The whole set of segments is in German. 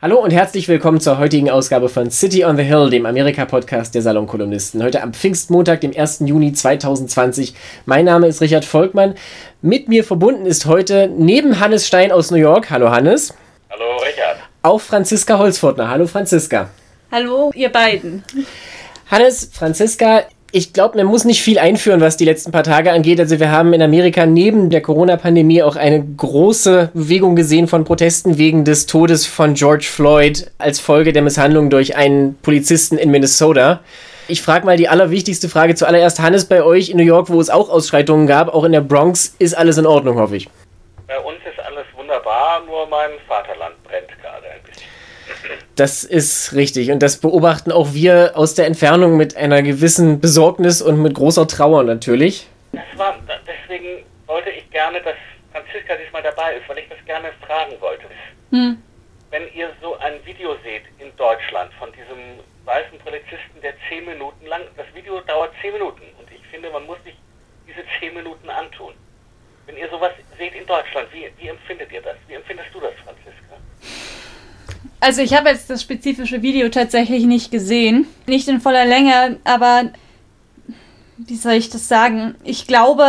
Hallo und herzlich willkommen zur heutigen Ausgabe von City on the Hill, dem Amerika-Podcast der Salonkolumnisten. Heute am Pfingstmontag, dem 1. Juni 2020. Mein Name ist Richard Volkmann. Mit mir verbunden ist heute neben Hannes Stein aus New York. Hallo Hannes. Hallo Richard. Auch Franziska Holzfurtner. Hallo Franziska. Hallo ihr beiden. Hannes, Franziska, ich glaube, man muss nicht viel einführen, was die letzten paar Tage angeht. Also wir haben in Amerika neben der Corona-Pandemie auch eine große Bewegung gesehen von Protesten wegen des Todes von George Floyd als Folge der Misshandlung durch einen Polizisten in Minnesota. Ich frage mal die allerwichtigste Frage zuallererst, Hannes, bei euch in New York, wo es auch Ausschreitungen gab, auch in der Bronx, ist alles in Ordnung, hoffe ich. Bei uns ist alles wunderbar, nur mein Vaterland brennt gerade ein bisschen. Das ist richtig. Und das beobachten auch wir aus der Entfernung mit einer gewissen Besorgnis und mit großer Trauer natürlich. Das war, deswegen wollte ich gerne, dass Franziska diesmal dabei ist, weil ich das gerne fragen wollte. Hm. Wenn ihr so ein Video seht in Deutschland von diesem weißen Polizisten, der zehn Minuten lang, das Video dauert zehn Minuten und ich finde, man muss sich diese zehn Minuten antun. Wenn ihr sowas seht in Deutschland, wie, wie empfindet ihr das? Wie empfindest du das, Franziska? Also ich habe jetzt das spezifische Video tatsächlich nicht gesehen. Nicht in voller Länge, aber wie soll ich das sagen? Ich glaube,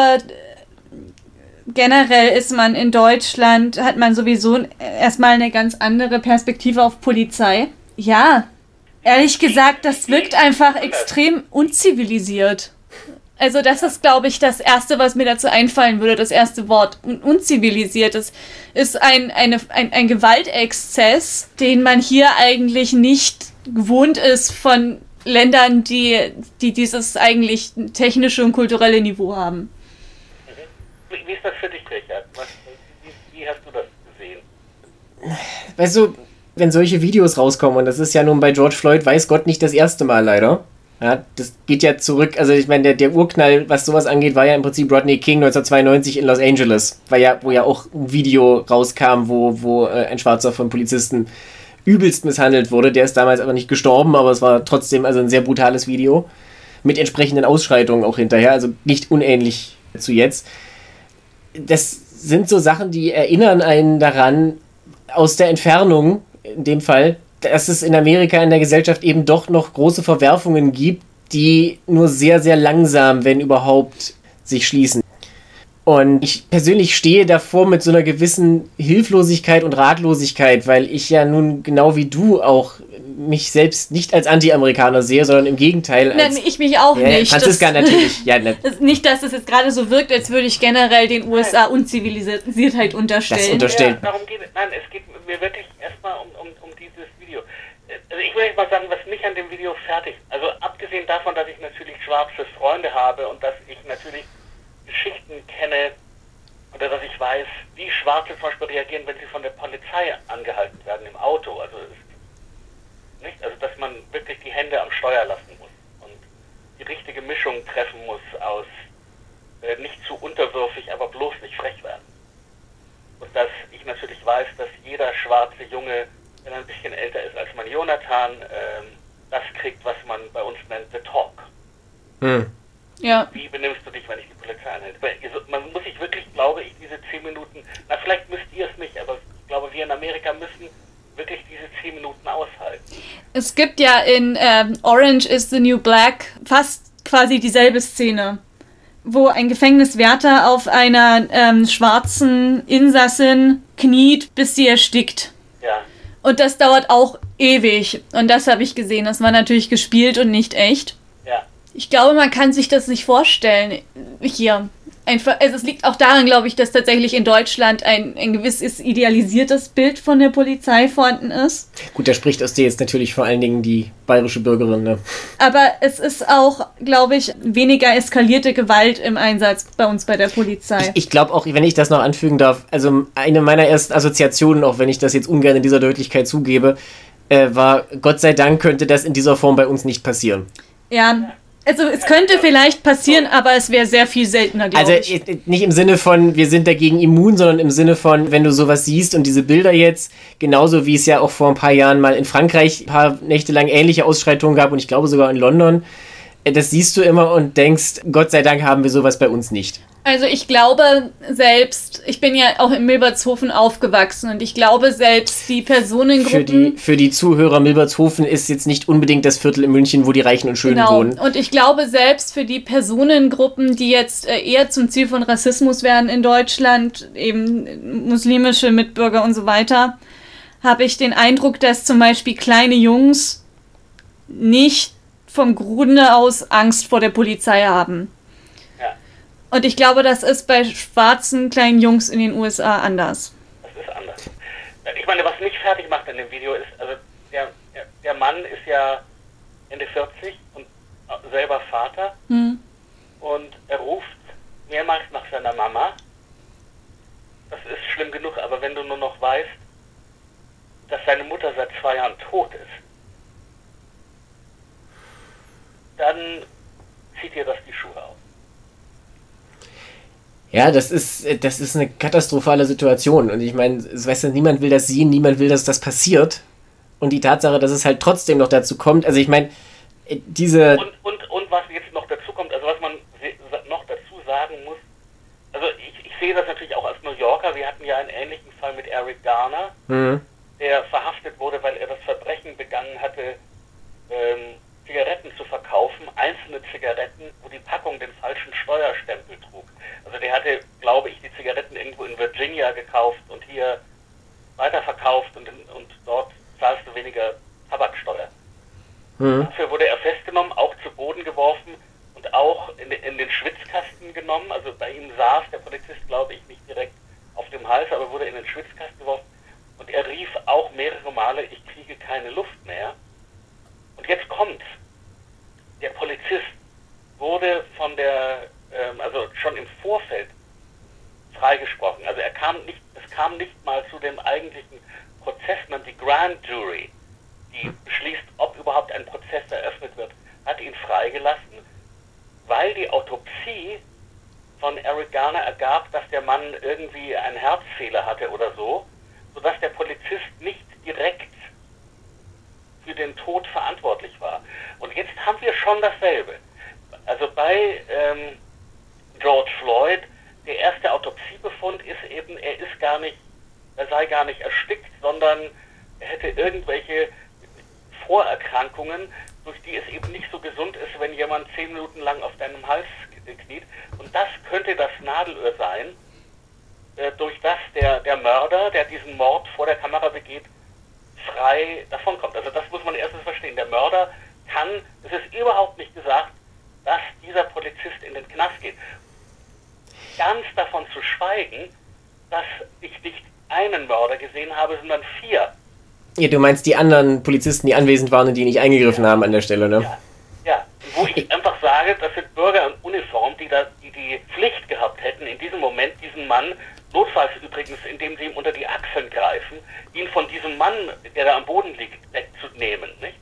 generell ist man in Deutschland, hat man sowieso erstmal eine ganz andere Perspektive auf Polizei. Ja, ehrlich gesagt, das wirkt einfach extrem unzivilisiert. Also das ist, glaube ich, das Erste, was mir dazu einfallen würde, das erste Wort. Un unzivilisiert. Das ist ein, eine, ein, ein Gewaltexzess, den man hier eigentlich nicht gewohnt ist von Ländern, die, die dieses eigentlich technische und kulturelle Niveau haben. Wie, wie ist das für dich, Richard? Was, wie, wie hast du das gesehen? Weißt du, wenn solche Videos rauskommen, und das ist ja nun bei George Floyd, weiß Gott nicht das erste Mal leider, ja, das geht ja zurück, also ich meine, der, der Urknall, was sowas angeht, war ja im Prinzip Rodney King 1992 in Los Angeles, weil ja, wo ja auch ein Video rauskam, wo, wo äh, ein Schwarzer von Polizisten übelst misshandelt wurde. Der ist damals aber nicht gestorben, aber es war trotzdem also ein sehr brutales Video. Mit entsprechenden Ausschreitungen auch hinterher, also nicht unähnlich zu jetzt. Das sind so Sachen, die erinnern einen daran, aus der Entfernung, in dem Fall, dass es in Amerika in der Gesellschaft eben doch noch große Verwerfungen gibt, die nur sehr, sehr langsam, wenn überhaupt, sich schließen. Und ich persönlich stehe davor mit so einer gewissen Hilflosigkeit und Ratlosigkeit, weil ich ja nun genau wie du auch mich selbst nicht als Anti-Amerikaner sehe, sondern im Gegenteil als... Nein, ich mich auch ja, nicht. Franziska das, natürlich. Ja, ne. nicht, dass es jetzt gerade so wirkt, als würde ich generell den USA Unzivilisiertheit unterstellen. Das unterstellt. Ja, darum geht es. Nein, es geht mir wirklich erstmal um, um, um dieses Video. Also ich will mal sagen, was mich an dem Video fertig... Also abgesehen davon, dass ich natürlich schwarze Freunde habe und dass ich natürlich Geschichten kenne oder dass ich weiß, wie Schwarze zum Beispiel reagieren, wenn sie von der Polizei angehalten werden im Auto. Also, nicht? also dass man wirklich die Hände am Steuer lassen muss und die richtige Mischung treffen muss aus äh, nicht zu unterwürfig, aber bloß nicht frech werden. Und dass ich natürlich weiß, dass jeder schwarze Junge, wenn er ein bisschen älter ist als mein Jonathan, ähm, das kriegt, was man bei uns nennt, the talk. Hm. Ja. Wie benimmst du dich, wenn ich die Polizei anhalte? Man muss sich wirklich, glaube ich, diese zehn Minuten, na vielleicht müsst ihr es nicht, aber ich glaube, wir in Amerika müssen wirklich diese zehn Minuten aushalten. Es gibt ja in ähm, Orange is the New Black fast quasi dieselbe Szene, wo ein Gefängniswärter auf einer ähm, schwarzen Insassin kniet, bis sie erstickt. Ja. Und das dauert auch ewig. Und das habe ich gesehen. Das war natürlich gespielt und nicht echt. Ich glaube, man kann sich das nicht vorstellen hier. Einfach, also es liegt auch daran, glaube ich, dass tatsächlich in Deutschland ein, ein gewisses idealisiertes Bild von der Polizei vorhanden ist. Gut, da spricht aus dir jetzt natürlich vor allen Dingen die bayerische Bürgerin. Ne? Aber es ist auch, glaube ich, weniger eskalierte Gewalt im Einsatz bei uns bei der Polizei. Ich, ich glaube auch, wenn ich das noch anfügen darf, also eine meiner ersten Assoziationen, auch wenn ich das jetzt ungern in dieser Deutlichkeit zugebe, äh, war, Gott sei Dank könnte das in dieser Form bei uns nicht passieren. Ja, also es könnte vielleicht passieren, aber es wäre sehr viel seltener, glaube also, ich. Also nicht im Sinne von, wir sind dagegen immun, sondern im Sinne von, wenn du sowas siehst und diese Bilder jetzt, genauso wie es ja auch vor ein paar Jahren mal in Frankreich ein paar Nächte lang ähnliche Ausschreitungen gab und ich glaube sogar in London, äh, das siehst du immer und denkst, Gott sei Dank haben wir sowas bei uns nicht. Also ich glaube selbst, ich bin ja auch in Milbertshofen aufgewachsen und ich glaube selbst die Personengruppen. Für die, für die Zuhörer, Milbertshofen ist jetzt nicht unbedingt das Viertel in München, wo die Reichen und Schönen genau. wohnen. Und ich glaube selbst für die Personengruppen, die jetzt äh, eher zum Ziel von Rassismus werden in Deutschland, eben muslimische Mitbürger und so weiter, habe ich den Eindruck, dass zum Beispiel kleine Jungs nicht vom Grunde aus Angst vor der Polizei haben. Und ich glaube, das ist bei schwarzen kleinen Jungs in den USA anders. Das ist anders. Ich meine, was mich fertig macht in dem Video ist, also der, der Mann ist ja Ende 40 und selber Vater hm. und er ruft mehrmals nach seiner Mama. Das ist schlimm genug, aber wenn du nur noch weißt, dass seine Mutter seit zwei Jahren tot ist, dann zieht dir das die Schuhe aus. Ja, das ist, das ist eine katastrophale Situation. Und ich meine, weißt du, niemand will das sehen, niemand will, dass das passiert. Und die Tatsache, dass es halt trotzdem noch dazu kommt, also ich meine, diese. Und, und, und was jetzt noch dazu kommt, also was man noch dazu sagen muss, also ich, ich sehe das natürlich auch als New Yorker, wir hatten ja einen ähnlichen Fall mit Eric Garner, mhm. der verhaftet wurde, weil er das Verbrechen begangen hatte, ähm, Zigaretten zu verkaufen, einzelne Zigaretten, wo die Packung den falschen Steuerstempel trug. Also der hatte, glaube ich, die Zigaretten irgendwo in Virginia gekauft und hier weiterverkauft und, und dort zahlst du weniger Tabaksteuer. Mhm. Dafür wurde er festgenommen, auch zu Boden geworfen und auch in, in, den Schwitzkasten genommen. Also bei ihm saß der Polizist, glaube ich, nicht direkt auf dem Hals, aber wurde in den Schwitzkasten geworfen. Und er rief auch mehrere Male, ich kriege keine Luft mehr. Und jetzt kommt's. Der Polizist wurde von der ähm, also schon im Vorfeld freigesprochen. Also er kam nicht, es kam nicht mal zu dem eigentlichen Prozess, sondern die Grand Jury, die beschließt, ob überhaupt ein Prozess eröffnet wird, hat ihn freigelassen, weil die Autopsie von Eric Garner ergab, dass der Mann irgendwie einen Herzfehler hatte oder so, sodass der Polizist nicht direkt für den Tod verantwortlich war. Und jetzt haben wir schon dasselbe. Also bei ähm, George Floyd, der erste Autopsiebefund ist eben, er ist gar nicht, er sei gar nicht erstickt, sondern er hätte irgendwelche Vorerkrankungen, durch die es eben nicht so gesund ist, wenn jemand zehn Minuten lang auf deinem Hals kniet. Und das könnte das Nadelöhr sein, äh, durch das der, der Mörder, der diesen Mord vor der Kamera begeht, frei davonkommt. Also das muss man erstens verstehen. Der Mörder kann, es ist überhaupt nicht gesagt, dass dieser Polizist in den Knast geht ganz davon zu schweigen, dass ich nicht einen Mörder gesehen habe, sondern vier. Ja, du meinst die anderen Polizisten, die anwesend waren und die nicht eingegriffen ja. haben an der Stelle, ne? Ja. ja. Wo ich einfach sage, das sind Bürger in Uniform, die, da, die die Pflicht gehabt hätten, in diesem Moment diesen Mann, notfalls übrigens, indem sie ihm unter die Achseln greifen, ihn von diesem Mann, der da am Boden liegt, wegzunehmen, nicht?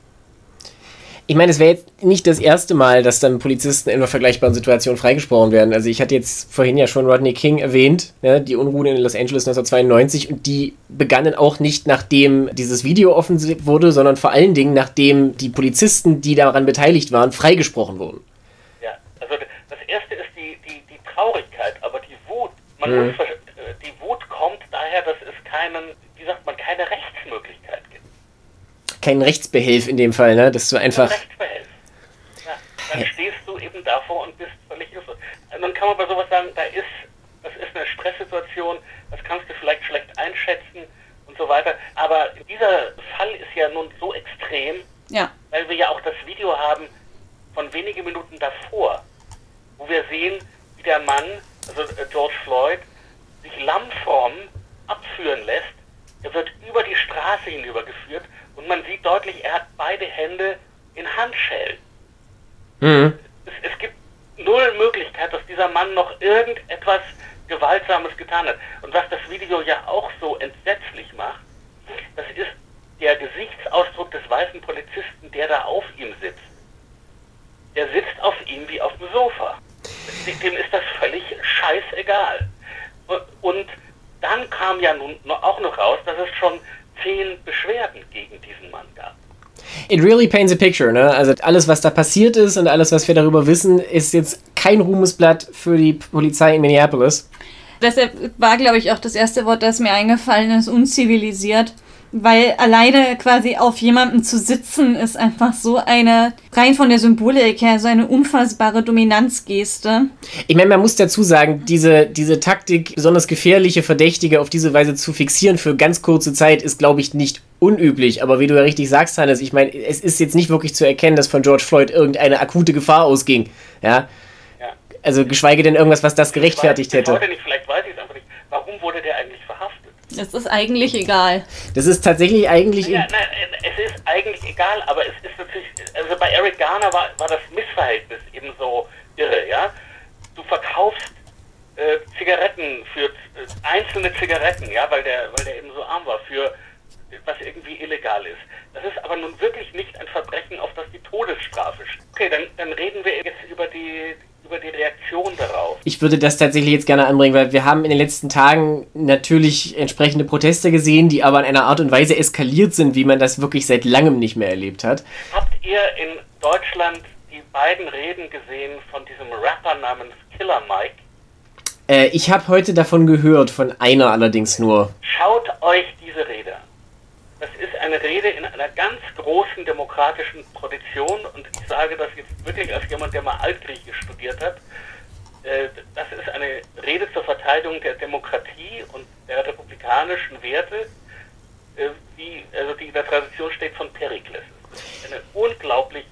ich meine, es wäre jetzt nicht das erste Mal, dass dann Polizisten in einer vergleichbaren Situation freigesprochen werden. Also ich hatte jetzt vorhin ja schon Rodney King erwähnt, ja, die Unruhen in Los Angeles 1992 und die begannen auch nicht nachdem dieses Video offen wurde, sondern vor allen Dingen nachdem die Polizisten, die daran beteiligt waren, freigesprochen wurden. Ja, also das erste ist die, die, die Traurigkeit, aber die Wut, man mhm. muss, äh, die Wut kommt daher, dass es keinen, wie sagt man, keine Rechtsmöglichkeit gibt kein Rechtsbehelf in dem Fall, ne? Dass du einfach. Rechtsbehelf. Ja, dann stehst du eben davor und bist völlig hilflos. Und dann kann man bei sowas sagen, da ist, das ist eine Stresssituation, das kannst du vielleicht schlecht einschätzen und so weiter. Aber dieser Fall ist ja nun so extrem, ja. weil wir ja auch das Video haben von wenigen Minuten davor, wo wir sehen, wie der Mann, also äh, George Floyd, sich lammfromm abführen lässt. Er wird über die Straße hinübergeführt und man sieht deutlich, er hat beide Hände in Handschellen. Mhm. Es, es gibt null Möglichkeit, dass dieser Mann noch irgendetwas Gewaltsames getan hat. Und was das Video ja auch so entsetzlich macht, das ist der Gesichtsausdruck des weißen Polizisten, der da auf ihm sitzt. Der sitzt auf ihm wie auf dem Sofa. Dem ist das völlig scheißegal. Und dann kam ja nun auch noch raus, dass es schon zehn Beschwerden gegen diesen Mann gab. It really paints a picture, ne? Also alles, was da passiert ist und alles, was wir darüber wissen, ist jetzt kein Ruhmesblatt für die Polizei in Minneapolis. Deshalb war, glaube ich, auch das erste Wort, das mir eingefallen ist, unzivilisiert. Weil alleine quasi auf jemandem zu sitzen, ist einfach so eine, rein von der Symbolik her, so eine unfassbare Dominanzgeste. Ich meine, man muss dazu sagen, diese, diese Taktik, besonders gefährliche Verdächtige auf diese Weise zu fixieren für ganz kurze Zeit, ist, glaube ich, nicht unüblich. Aber wie du ja richtig sagst, Hannes, ich meine, es ist jetzt nicht wirklich zu erkennen, dass von George Floyd irgendeine akute Gefahr ausging. Ja. Ja. Also geschweige denn irgendwas, was das gerechtfertigt ich weiß, bis hätte. Heute nicht, vielleicht weiß ich es einfach nicht. Warum wurde der eigentlich? Es ist eigentlich egal. Das ist tatsächlich eigentlich. Ja, nein, es ist eigentlich egal, aber es ist natürlich, also bei Eric Garner war, war das Missverhältnis eben so irre, ja. Du verkaufst äh, Zigaretten für äh, einzelne Zigaretten, ja, weil der, weil der eben so arm war, für was irgendwie illegal ist. Das ist aber nun wirklich nicht ein Verbrechen, auf das die Todesstrafe steht. Okay, dann, dann reden wir jetzt über die, über die Reaktion darauf. Ich würde das tatsächlich jetzt gerne anbringen, weil wir haben in den letzten Tagen natürlich entsprechende Proteste gesehen, die aber in einer Art und Weise eskaliert sind, wie man das wirklich seit langem nicht mehr erlebt hat. Habt ihr in Deutschland die beiden Reden gesehen von diesem Rapper namens Killer Mike? Äh, ich habe heute davon gehört, von einer allerdings nur. Schaut euch diese Rede an. Das ist eine Rede in einer ganz großen demokratischen Tradition und ich sage das jetzt wirklich als jemand, der mal Altgriechisch studiert hat. Äh, Das ist eine Rede zur Verteidigung der Demokratie und der republikanischen Werte, äh, die, also die in der Tradition steht von Perikles. Eine unglaublich,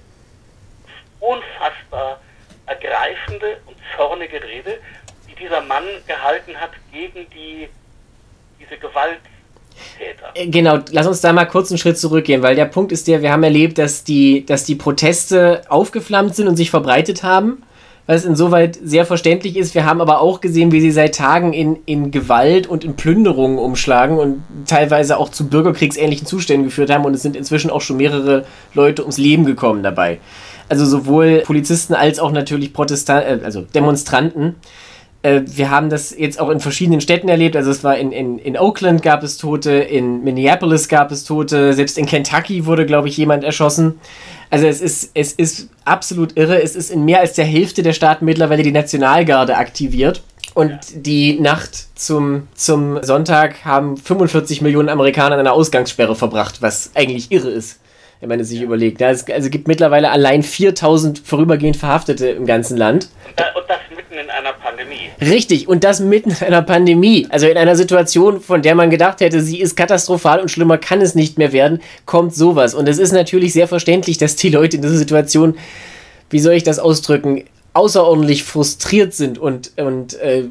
unfassbar ergreifende und zornige Rede, die dieser Mann gehalten hat gegen die, diese Gewalttäter. Äh, Genau, lass uns da mal kurz einen Schritt zurückgehen, weil der Punkt ist der, wir haben erlebt, dass die, dass die Proteste aufgeflammt sind und sich verbreitet haben, was insoweit sehr verständlich ist. Wir haben aber auch gesehen, wie sie seit Tagen in, in Gewalt und in Plünderungen umschlagen und teilweise auch zu bürgerkriegsähnlichen Zuständen geführt haben und es sind inzwischen auch schon mehrere Leute ums Leben gekommen dabei. Also sowohl Polizisten als auch natürlich Protestanten, äh, also Demonstranten. Äh, wir haben das jetzt auch in verschiedenen Städten erlebt. Also es war in, in, in Oakland gab es Tote, in Minneapolis gab es Tote, selbst in Kentucky wurde, glaube ich, jemand erschossen. Also es ist, es ist absolut irre. Es ist in mehr als der Hälfte der Staaten mittlerweile die Nationalgarde aktiviert. Und die Nacht zum, zum Sonntag haben 45 Millionen Amerikaner in einer Ausgangssperre verbracht, was eigentlich irre ist, wenn man es sich überlegt. Ja, es also gibt mittlerweile allein 4000 vorübergehend Verhaftete im ganzen Land. Und, da, und das mitten in einer Pandemie. Richtig, und das mitten in einer Pandemie. Also in einer Situation, von der man gedacht hätte, sie ist katastrophal und schlimmer kann es nicht mehr werden, kommt sowas. Und es ist natürlich sehr verständlich, dass die Leute in dieser Situation, wie soll ich das ausdrücken, außerordentlich frustriert sind und, und äh,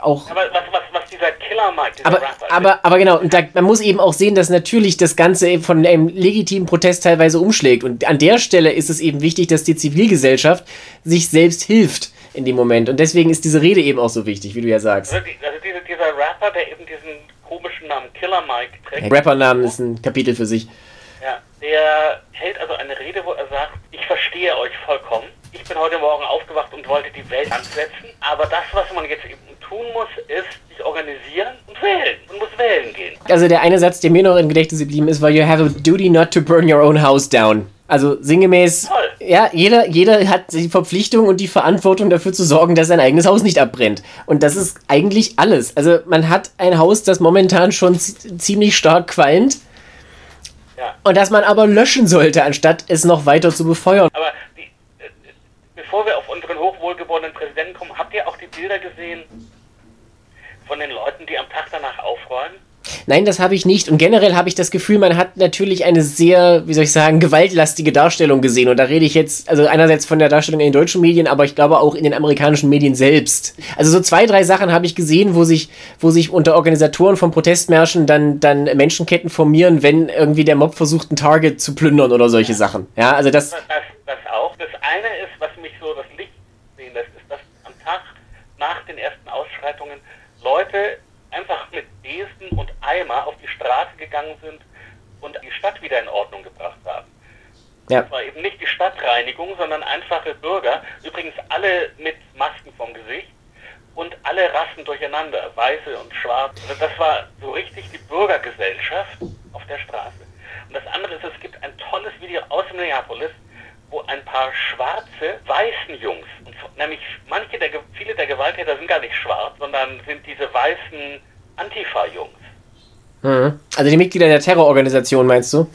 auch. Aber was, was, was dieser Killer Mike, dieser Aber, Rapper, aber, aber genau, und da, man muss eben auch sehen, dass natürlich das Ganze eben von einem legitimen Protest teilweise umschlägt. Und an der Stelle ist es eben wichtig, dass die Zivilgesellschaft sich selbst hilft in dem Moment. Und deswegen ist diese Rede eben auch so wichtig, wie du ja sagst. also, die, also diese, dieser Rapper, der eben diesen komischen Namen Killer Mike trägt, Rappernamen ist ein Kapitel für sich. ja, der hält also eine Rede, wo er sagt, ich verstehe euch vollkommen. Ich bin heute Morgen aufgewacht und wollte die Welt ansetzen. Aber das, was man jetzt eben tun muss, ist sich organisieren und wählen. Man muss wählen gehen. Also der eine Satz, der mir noch im Gedächtnis geblieben ist, war You have a duty not to burn your own house down. Also sinngemäß, Toll. ja, jeder, jeder hat die Verpflichtung und die Verantwortung dafür zu sorgen, dass sein eigenes Haus nicht abbrennt. Und das ist eigentlich alles. Also man hat ein Haus, das momentan schon zi- ziemlich stark qualmt Ja. und das man aber löschen sollte, anstatt es noch weiter zu befeuern. Aber bevor wir auf unseren hochwohlgeborenen Präsidenten kommen, habt ihr auch die Bilder gesehen von den Leuten, die am Tag danach aufräumen? Nein, das habe ich nicht. Und generell habe ich das Gefühl, man hat natürlich eine sehr, wie soll ich sagen, gewaltlastige Darstellung gesehen. Und da rede ich jetzt, also einerseits von der Darstellung in den deutschen Medien, aber ich glaube auch in den amerikanischen Medien selbst. Also so zwei, drei Sachen habe ich gesehen, wo sich, wo sich unter Organisatoren von Protestmärschen dann, dann Menschenketten formieren, wenn irgendwie der Mob versucht, ein Target zu plündern oder solche Sachen. Ja, also das, Das, das auch. Das eine ist, was mich so das Licht sehen lässt, ist, dass am Tag nach den ersten Ausschreitungen Leute einfach mit Besen und Eimer auf die Straße gegangen sind und die Stadt wieder in Ordnung gebracht haben. ja. Das war eben nicht die Stadtreinigung, sondern einfache Bürger, übrigens alle mit Masken vom Gesicht und alle Rassen durcheinander, weiße und schwarz. Also das war so richtig die Bürgergesellschaft auf der Straße. Und das andere ist, es gibt ein tolles Video aus Minneapolis, wo ein paar schwarze, weißen Jungs, und nämlich manche der, viele der Gewalttäter sind gar nicht schwarz, sondern sind diese weißen Antifa-Jungs. Mhm. Also die Mitglieder der Terrororganisation, meinst du?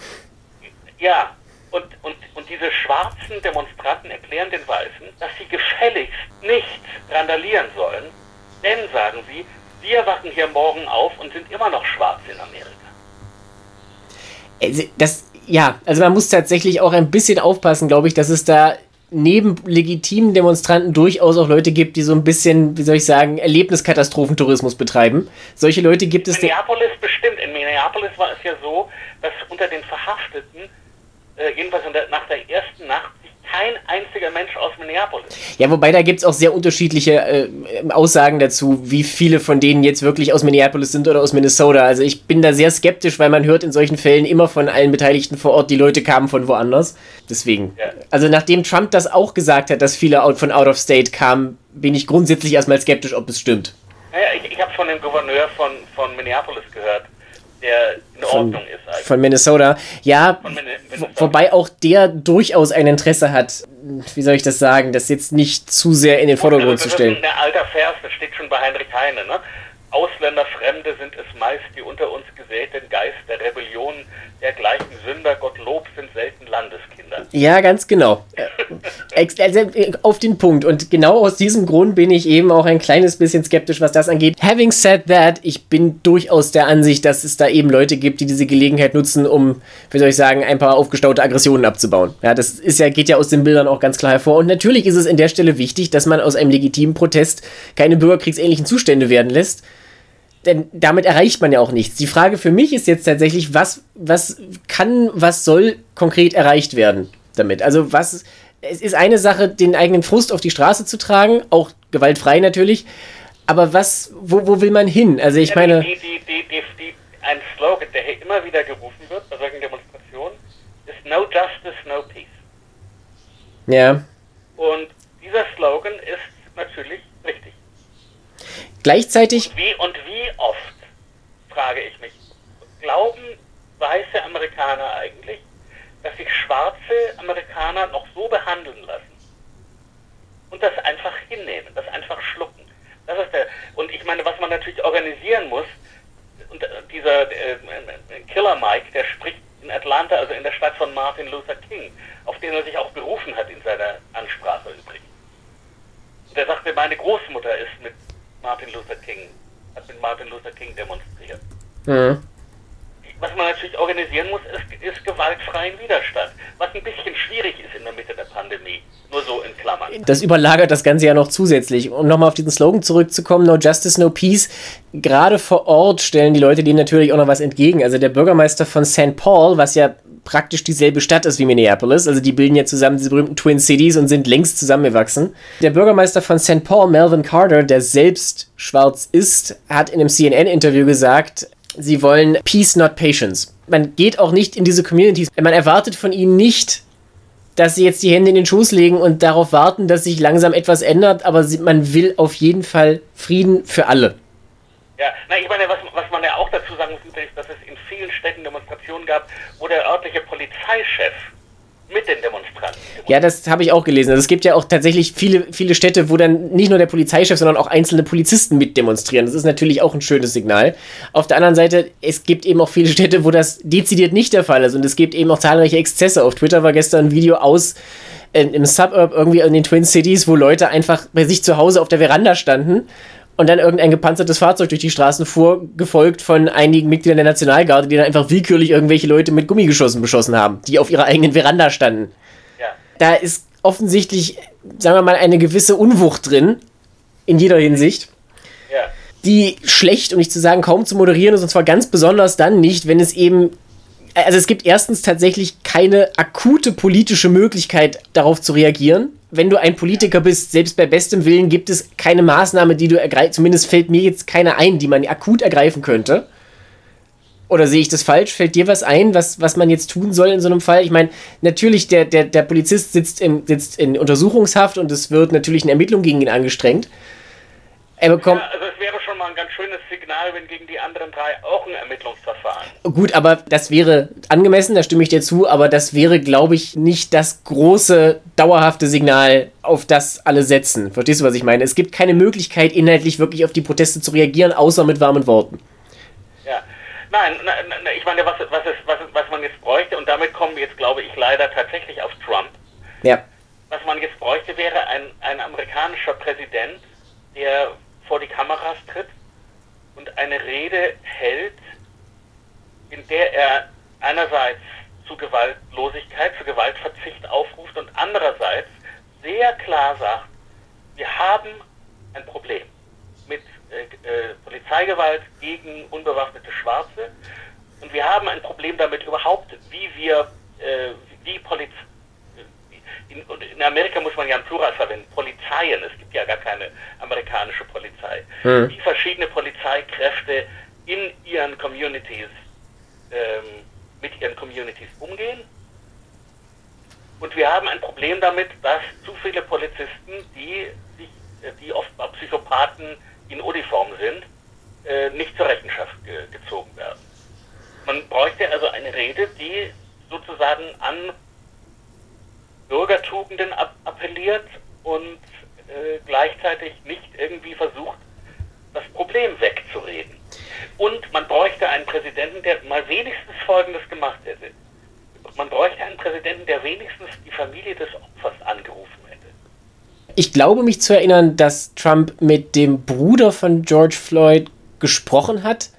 Ja, und, und, und diese schwarzen Demonstranten erklären den Weißen, dass sie gefälligst nicht randalieren sollen, denn, sagen sie, wir wachen hier morgen auf und sind immer noch schwarz in Amerika. Also, das, ja, also man muss tatsächlich auch ein bisschen aufpassen, glaube ich, dass es da neben legitimen Demonstranten durchaus auch Leute gibt, die so ein bisschen, wie soll ich sagen, Erlebniskatastrophentourismus betreiben. Solche Leute gibt es. In Minneapolis bestimmt. In Minneapolis war es ja so, dass unter den Verhafteten, äh, jedenfalls nach der ersten Nacht, kein einziger Mensch aus Minneapolis. Ja, wobei da gibt es auch sehr unterschiedliche äh, Aussagen dazu, wie viele von denen jetzt wirklich aus Minneapolis sind oder aus Minnesota. Also ich bin da sehr skeptisch, weil man hört in solchen Fällen immer von allen Beteiligten vor Ort, die Leute kamen von woanders. Deswegen. Ja. Also nachdem Trump das auch gesagt hat, dass viele von out of state kamen, bin ich grundsätzlich erstmal skeptisch, ob es stimmt. Naja, ich, ich habe von dem Gouverneur von, von Minneapolis gehört der in von, Ordnung ist eigentlich. Von Minnesota. Ja, von Minnesota. wobei auch der durchaus ein Interesse hat, wie soll ich das sagen, das jetzt nicht zu sehr in den Vordergrund also, zu stellen. Das ist ein alter Vers, das steht schon bei Heinrich Heine. Ne? Ausländer, Fremde sind es meist, die unter uns gesäten Geist der Rebellion, dergleichen Sünder, Gottlob sind selten Landeskinder. Ja, ganz genau. also, auf den Punkt. Und genau aus diesem Grund bin ich eben auch ein kleines bisschen skeptisch, was das angeht. Having said that, ich bin durchaus der Ansicht, dass es da eben Leute gibt, die diese Gelegenheit nutzen, um, wie soll ich sagen, ein paar aufgestaute Aggressionen abzubauen. Ja, das ist ja, geht ja aus den Bildern auch ganz klar hervor. Und natürlich ist es in der Stelle wichtig, dass man aus einem legitimen Protest keine bürgerkriegsähnlichen Zustände werden lässt denn damit erreicht man ja auch nichts. Die Frage für mich ist jetzt tatsächlich, was, was kann, was soll konkret erreicht werden damit? Also was, es ist eine Sache, den eigenen Frust auf die Straße zu tragen, auch gewaltfrei natürlich, aber was, wo, wo will man hin? Also ich ja, meine... Die, die, die, ein Slogan, der hier immer wieder gerufen wird bei solchen Demonstrationen, ist No Justice, No Peace. Ja. Und dieser Slogan ist natürlich richtig. Gleichzeitig. Und wie, und frage ich mich, glauben weiße Amerikaner eigentlich, dass sich schwarze Amerikaner noch so behandeln lassen und das einfach hinnehmen, das einfach schlucken. Das ist der, und ich meine, was man natürlich organisieren muss, und äh, dieser äh, Killer Mike, der spricht in Atlanta, also in der Stadt von Martin Luther King, auf den er sich auch berufen hat in seiner Ansprache übrigens. Der sagte, meine Großmutter ist mit Martin Luther King, hat mit Martin Luther King demonstriert. Mhm. Was man natürlich organisieren muss, ist, ist gewaltfreien Widerstand, was ein bisschen schwierig ist in der Mitte der Pandemie. Nur so in Klammern. Das überlagert das Ganze ja noch zusätzlich. Um nochmal auf diesen Slogan zurückzukommen, No Justice, No Peace. Gerade vor Ort stellen die Leute dem natürlich auch noch was entgegen. Also der Bürgermeister von St. Paul, was ja praktisch dieselbe Stadt ist wie Minneapolis. Also die bilden ja zusammen diese berühmten Twin Cities und sind längst zusammengewachsen. Der Bürgermeister von St. Paul, Melvin Carter, der selbst schwarz ist, hat in einem CNN-Interview gesagt, sie wollen Peace, not Patience. Man geht auch nicht in diese Communities. Man erwartet von ihnen nicht, dass sie jetzt die Hände in den Schoß legen und darauf warten, dass sich langsam etwas ändert, aber man will auf jeden Fall Frieden für alle. Ja, na, ich meine, was, was man ja auch dazu sagen muss, ist, dass es in vielen Städten Demonstrationen gab, wo der örtliche Polizeichef mit den Demonstranten. Ja, das habe ich auch gelesen. Also es gibt ja auch tatsächlich viele, viele Städte, wo dann nicht nur der Polizeichef, sondern auch einzelne Polizisten mit demonstrieren. Das ist natürlich auch ein schönes Signal. Auf der anderen Seite, es gibt eben auch viele Städte, wo das dezidiert nicht der Fall ist. Und es gibt eben auch zahlreiche Exzesse. Auf Twitter war gestern ein Video aus äh, im Suburb irgendwie in den Twin Cities, wo Leute einfach bei sich zu Hause auf der Veranda standen und dann irgendein gepanzertes Fahrzeug durch die Straßen fuhr, gefolgt von einigen Mitgliedern der Nationalgarde, die dann einfach willkürlich irgendwelche Leute mit Gummigeschossen beschossen haben, die auf ihrer eigenen Veranda standen. Ja. Da ist offensichtlich, sagen wir mal, eine gewisse Unwucht drin, in jeder Hinsicht. Ja. Die schlecht, um nicht zu sagen, kaum zu moderieren ist, und zwar ganz besonders dann nicht, wenn es eben also es gibt erstens tatsächlich keine akute politische Möglichkeit, darauf zu reagieren wenn du ein Politiker bist, selbst bei bestem Willen gibt es keine Maßnahme, die du ergreifst. Zumindest fällt mir jetzt keine ein, die man akut ergreifen könnte. Oder sehe ich das falsch? Fällt dir was ein, was, was man jetzt tun soll in so einem Fall? Ich meine, natürlich, der, der, der Polizist sitzt, im, sitzt in Untersuchungshaft und es wird natürlich eine Ermittlung gegen ihn angestrengt. Er bekommt. Ja, also es wäre schon mal ein ganz schönes Signal, wenn gegen die anderen drei auch ein Ermittlungsverfahren. Gut, aber das wäre angemessen, da stimme ich dir zu, aber das wäre, glaube ich, nicht das große, dauerhafte Signal, auf das alle setzen. Verstehst du, was ich meine? Es gibt keine Möglichkeit, inhaltlich wirklich auf die Proteste zu reagieren, außer mit warmen Worten. Ja. Nein, na, na, ich meine, was, was, ist, was, was man jetzt bräuchte, und damit kommen wir jetzt, glaube ich, leider tatsächlich auf Trump. Ja. Was man jetzt bräuchte, wäre ein, ein amerikanischer Präsident, der vor die Kameras tritt und eine Rede hält, in der er einerseits zu Gewaltlosigkeit, zu Gewaltverzicht aufruft und andererseits sehr klar sagt, wir haben ein Problem mit äh, äh, Polizeigewalt gegen unbewaffnete Schwarze und wir haben ein Problem damit überhaupt, wie wir, äh, wie Polizei in, in, Amerika muss man ja ein Plural verwenden, Polizeien, es gibt ja gar keine amerikanische Polizei, hm. wie verschiedene Polizeikräfte in ihren Communities, ähm, mit ihren Communities umgehen. Und wir haben ein Problem damit, dass zu viele Polizisten, die, sich, die offenbar Psychopathen in Uniform sind, äh, nicht zur Rechenschaft ge gezogen werden. Man bräuchte also eine Rede, die sozusagen an Bürgertugenden appelliert und äh, gleichzeitig nicht irgendwie versucht, das Problem wegzureden. Und man bräuchte einen Präsidenten, der mal wenigstens Folgendes gemacht hätte. Man bräuchte einen Präsidenten, der wenigstens die Familie des Opfers angerufen hätte. Ich glaube mich zu erinnern, dass Trump mit dem Bruder von George Floyd gesprochen hat,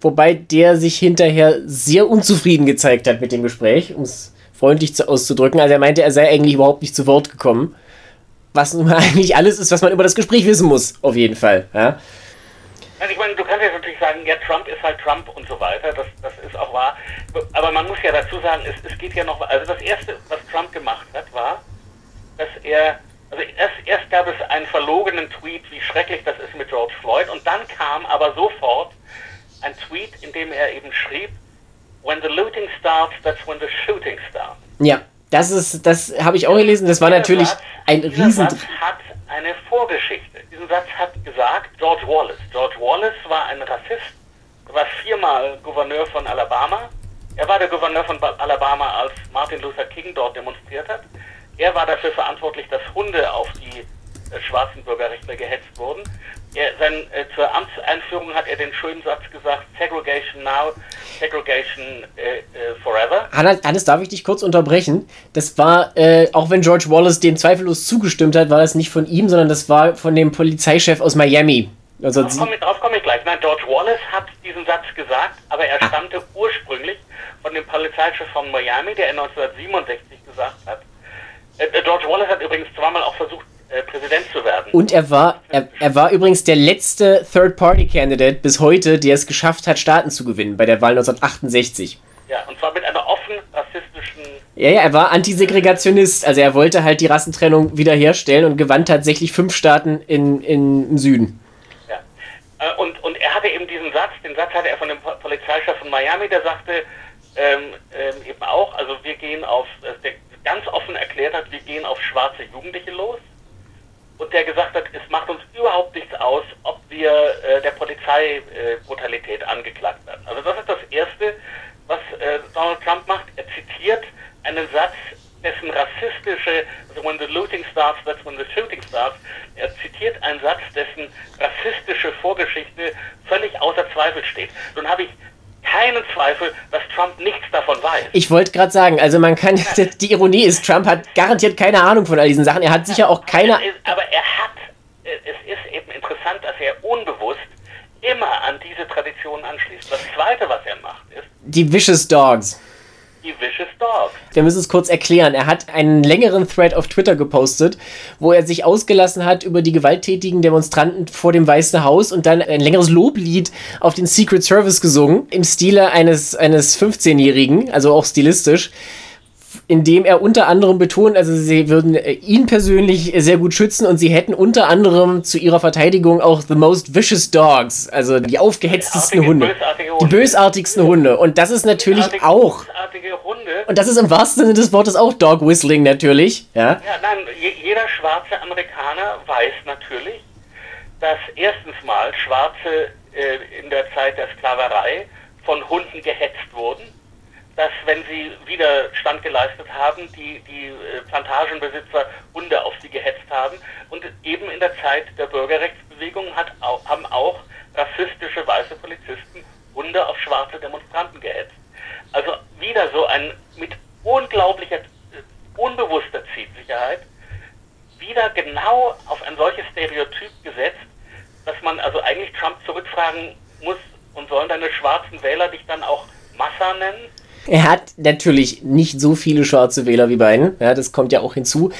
wobei der sich hinterher sehr unzufrieden gezeigt hat mit dem Gespräch, um es freundlich auszudrücken. Also er meinte, er sei eigentlich überhaupt nicht zu Wort gekommen. Was nun eigentlich alles ist, was man über das Gespräch wissen muss, auf jeden Fall. Ja? Also ich meine, du kannst jetzt natürlich sagen, ja, Trump ist halt Trump und so weiter, das, das ist auch wahr. Aber man muss ja dazu sagen, es, es geht ja noch, also das Erste, was Trump gemacht hat, war, dass er, also erst, erst gab es einen verlogenen Tweet, wie schrecklich das ist mit George Floyd, und dann kam aber sofort ein Tweet, in dem er eben schrieb, when the looting starts, that's when the shooting starts. Ja, das ist, das habe ich auch gelesen. Das war natürlich Satz, ein riesen. Satz hat eine Vorgeschichte. Diesen Satz hat gesagt George Wallace. George Wallace war ein Rassist, war viermal Gouverneur von Alabama. Er war der Gouverneur von Alabama, als Martin Luther King dort demonstriert hat. Er war dafür verantwortlich, dass Hunde auf die äh, schwarzen Bürgerrechtler gehetzt wurden. Er, sein, äh, zur Amtseinführung hat er den schönen Satz gesagt, Segregation now, Segregation äh, äh, forever. Hannes, darf ich dich kurz unterbrechen? Das war, äh, auch wenn George Wallace dem zweifellos zugestimmt hat, war das nicht von ihm, sondern das war von dem Polizeichef aus Miami. Also darauf komme komm ich gleich. Nein, George Wallace hat diesen Satz gesagt, aber er ah. stammte ursprünglich von dem Polizeichef von Miami, der in 1967 gesagt hat. Äh, George Wallace hat übrigens zweimal auch versucht, äh, Präsident zu werden. Und er war, er, er war übrigens der letzte Third-Party-Candidate bis heute, der es geschafft hat, Staaten zu gewinnen bei der Wahl 1968. Ja, und zwar mit einer offen rassistischen. Ja, ja, er war Antisegregationist. Also er wollte halt die Rassentrennung wiederherstellen und gewann tatsächlich fünf Staaten in, in, im Süden. Ja. Äh, und, und er hatte eben diesen Satz, den Satz hatte er von dem Polizeichef von Miami, der sagte ähm, ähm, eben auch, also wir gehen auf, der ganz offen erklärt hat, wir gehen auf schwarze Jugendliche los und der gesagt hat, es macht uns überhaupt nichts aus, ob wir äh, der Polizeibrutalität äh, angeklagt werden. Also das ist das Erste, was äh, Donald Trump macht. Er zitiert einen Satz, dessen rassistische, also when the looting starts, that's when the shooting starts. Er zitiert einen Satz, dessen rassistische Vorgeschichte völlig außer Zweifel steht. Nun habe ich keinen Zweifel, dass Trump nichts davon weiß. Ich wollte gerade sagen, also man kann, die Ironie ist, Trump hat garantiert keine Ahnung von all diesen Sachen. Er hat sicher auch keine. Aber er hat, äh, es ist eben interessant, dass er unbewusst immer an diese Tradition anschließt. Das Zweite, was er macht, ist. Die Vicious Dogs. Wir müssen es kurz erklären. Er hat einen längeren Thread auf Twitter gepostet, wo er sich ausgelassen hat über die gewalttätigen Demonstranten vor dem Weißen Haus und dann ein längeres Loblied auf den Secret Service gesungen, im Stile eines, eines 15-Jährigen, also auch stilistisch indem er unter anderem betont, also sie würden äh, ihn persönlich sehr gut schützen und sie hätten unter anderem zu ihrer Verteidigung auch the most vicious dogs, also die aufgehetztesten die Hunde. Hunde. Die bösartigsten Hunde. Und das ist natürlich Bösartige, auch. Und das ist im wahrsten Sinne des Wortes auch Dog Whistling natürlich. Ja, ja nein, jeder schwarze Amerikaner weiß natürlich, dass erstens mal Schwarze äh, in der Zeit der Sklaverei von Hunden gehetzt wurden, dass wenn sie Widerstand geleistet haben, die, die äh, Plantagenbesitzer Hunde auf sie gehetzt haben. Und eben in der Zeit der Bürgerrechtsbewegung hat, haben auch rassistische weiße Polizisten Hunde auf schwarze Demonstranten gehetzt. Also wieder so ein mit unglaublicher, äh, unbewusster Zielsicherheit, wieder genau auf ein solches Stereotyp gesetzt, dass man also eigentlich Trump zurückfragen muss, und sollen deine schwarzen Wähler dich dann auch Massa nennen? Er hat natürlich nicht so viele schwarze Wähler wie Biden. Ja, das kommt ja auch hinzu.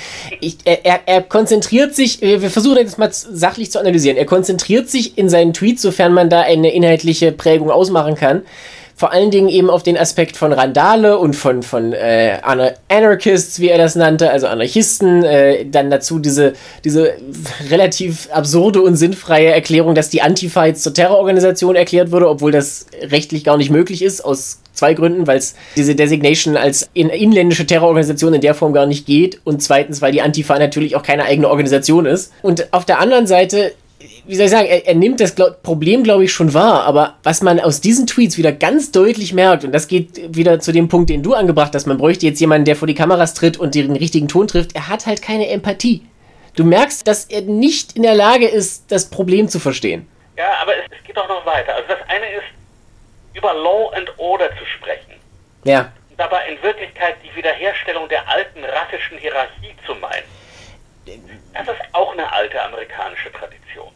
Ich, er, er konzentriert sich, wir versuchen das mal sachlich zu analysieren. Er konzentriert sich in seinen Tweets, sofern man da eine inhaltliche Prägung ausmachen kann, vor allen Dingen eben auf den Aspekt von Randale und von, von äh, Anarchists, wie er das nannte, also Anarchisten. Äh, dann dazu diese, diese relativ absurde und sinnfreie Erklärung, dass die Antifa jetzt zur Terrororganisation erklärt wurde, obwohl das rechtlich gar nicht möglich ist, aus zwei Gründen, weil es diese Designation als in, inländische Terrororganisation in der Form gar nicht geht und zweitens, weil die Antifa natürlich auch keine eigene Organisation ist. Und auf der anderen Seite wie soll ich sagen, er, er nimmt das glaub, Problem, glaube ich, schon wahr, aber was man aus diesen Tweets wieder ganz deutlich merkt, und das geht wieder zu dem Punkt, den du angebracht hast, man bräuchte jetzt jemanden, der vor die Kameras tritt und den richtigen Ton trifft, er hat halt keine Empathie. Du merkst, dass er nicht in der Lage ist, das Problem zu verstehen. Ja, aber es, geht auch noch weiter. Also das eine ist, über Law and Order zu sprechen. Ja. Dabei in Wirklichkeit die Wiederherstellung der alten rassischen Hierarchie zu meinen. Das ist auch eine alte amerikanische Tradition.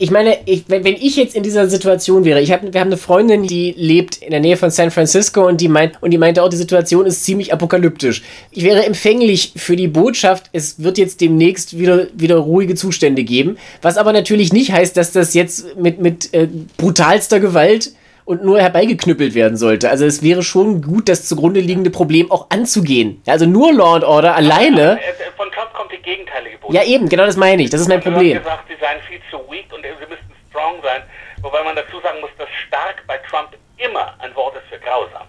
Ich meine, ich, wenn, wenn ich jetzt in dieser Situation wäre, ich hab, wir haben eine Freundin, die lebt in der Nähe von San Francisco und die, meint, und die meinte auch, die Situation ist ziemlich apokalyptisch. Ich wäre empfänglich für die Botschaft, es wird jetzt demnächst wieder, wieder ruhige Zustände geben, was aber natürlich nicht heißt, dass das jetzt mit, mit äh, brutalster Gewalt und nur herbeigeknüppelt werden sollte. Also es wäre schon gut, das zugrunde liegende Problem auch anzugehen. Also nur Law and Order alleine. Von Trump kommt die gegenteilige Botschaft. Ja eben, genau das meine ich. Das ist mein Problem. Er hat gesagt, sie seien viel zu weak und sie müssten strong sein. Wobei man dazu sagen muss, dass stark bei Trump immer ein Wort ist für grausam.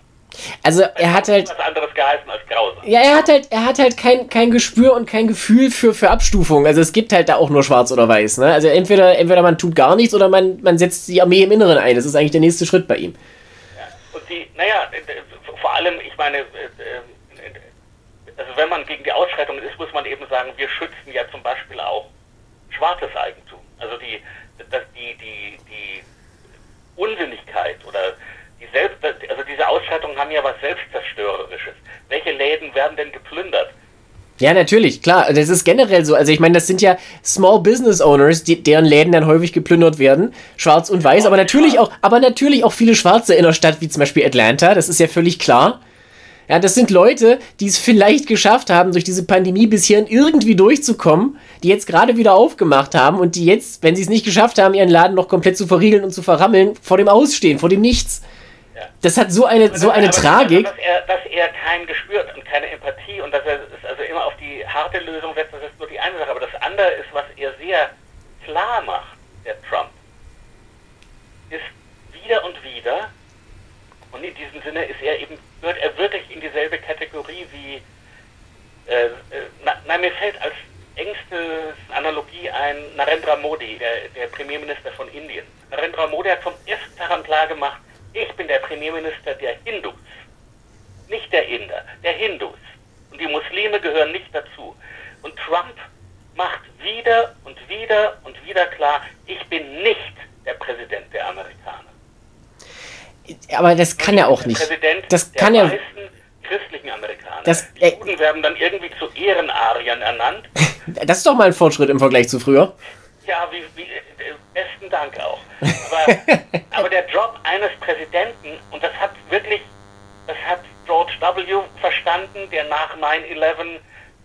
Also er hat halt. Was anderes geheißen als grausam. Ja, er hat halt, er hat halt kein, kein Gespür und kein Gefühl für, für Abstufung. Also es gibt halt da auch nur schwarz oder weiß. Ne? Also entweder, entweder man tut gar nichts oder man, man setzt die Armee im Inneren ein. Das ist eigentlich der nächste Schritt bei ihm. Ja. Und die, naja, vor allem, ich meine, äh, also wenn man gegen die Ausschreitungen ist, muss man eben sagen, wir schützen ja zum Beispiel auch schwarzes Eigentum. Also die, das, die, die, die Unsinnigkeit oder die Selbst, also diese Ausschreitungen haben ja was Selbstzerstörerisches. Welche Läden werden denn geplündert? Ja, natürlich, klar. Das ist generell so. Also ich meine, das sind ja Small Business Owners, die, deren Läden dann häufig geplündert werden. Schwarz und weiß, aber natürlich auch, aber natürlich auch viele Schwarze in der Stadt, wie zum Beispiel Atlanta. Das ist ja völlig klar. Ja, das sind Leute, die es vielleicht geschafft haben, durch diese Pandemie bis hierhin irgendwie durchzukommen, die jetzt gerade wieder aufgemacht haben und die jetzt, wenn sie es nicht geschafft haben, ihren Laden noch komplett zu verriegeln und zu verrammeln, vor dem Ausstehen, vor dem Nichts. Das hat so eine, so eine Tragik. Dass er, dass er kein Gespür und keine Empathie und dass er es also immer auf die harte Lösung setzt, das ist nur die eine Sache. Aber das andere ist, was er sehr klar macht, der Trump, ist wieder und wieder, und in diesem Sinne ist er eben, gehört er wirklich in dieselbe Kategorie wie, äh, äh, nein, mir fällt als engste Analogie ein Narendra Modi, der, der Premierminister von Indien. Narendra Modi hat vom ersten Tag an klar gemacht, ich bin der Premierminister der Hindus, nicht der Inder, der Hindus. Und die Muslime gehören nicht dazu. Und Trump macht wieder und wieder und wieder klar, ich bin nicht der Präsident der Amerikaner. Aber das kann er auch nicht. Präsident das kann er. christlichen Amerikaner. Das, die Juden werden dann irgendwie zu Ehrenariern ernannt. das ist doch mal ein Fortschritt im Vergleich zu früher. Ja, wie, wie, äh, besten Dank auch. Aber, aber der Job eines Präsidenten, und das hat wirklich, das hat George W. verstanden, der nach 9-11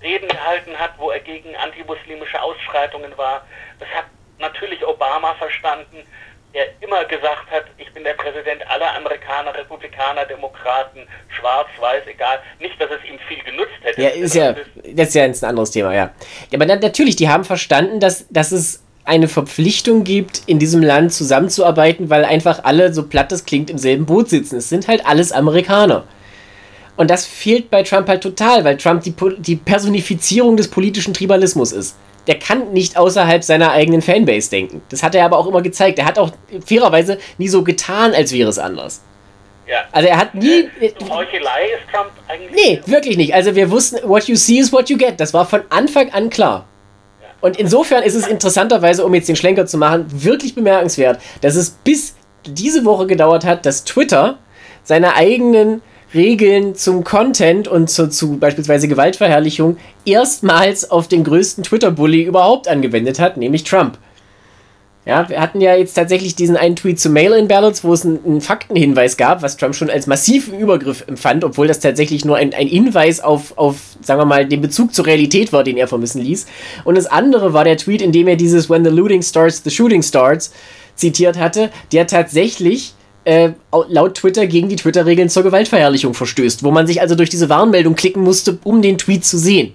Reden gehalten hat, wo er gegen antimuslimische Ausschreitungen war. Das hat natürlich Obama verstanden, der immer gesagt hat, ich bin der Präsident aller Amerikaner, Republikaner, Demokraten, schwarz, weiß, egal. Nicht, dass es ihm viel genutzt hätte. Ja, ist ja, das ist ja ein anderes Thema, ja. ja aber natürlich, die haben verstanden, dass, dass es eine Verpflichtung gibt, in diesem Land zusammenzuarbeiten, weil einfach alle, so platt das klingt, im selben Boot sitzen. Es sind halt alles Amerikaner. Und das fehlt bei Trump halt total, weil Trump die, die Personifizierung des politischen Tribalismus ist. der kann nicht außerhalb seiner eigenen Fanbase denken. Das hat er aber auch immer gezeigt. Er hat auch fairerweise nie so getan, als wäre es anders. Ja. Also er hat nie. Äh, Heuchelei ist Trump eigentlich. Nee, wirklich nicht. Also wir wussten, what you see is what you get. Das war von Anfang an klar. Und insofern ist es interessanterweise, um jetzt den Schlenker zu machen, wirklich bemerkenswert, dass es bis diese Woche gedauert hat, dass Twitter seine eigenen Regeln zum Content und zu, zu beispielsweise Gewaltverherrlichung erstmals auf den größten Twitter-Bully überhaupt angewendet hat, nämlich Trump. Ja, wir hatten ja jetzt tatsächlich diesen einen Tweet zu Mail-in-Ballots, wo es einen, einen, Faktenhinweis gab, was Trump schon als massiven Übergriff empfand, obwohl das tatsächlich nur ein, ein Hinweis auf, auf, sagen wir mal, den Bezug zur Realität war, den er vermissen ließ. Und das andere war der Tweet, in dem er dieses When the looting starts, the shooting starts zitiert hatte, der tatsächlich äh, laut Twitter gegen die Twitter-Regeln zur Gewaltverherrlichung verstößt, wo man sich also durch diese Warnmeldung klicken musste, um den Tweet zu sehen.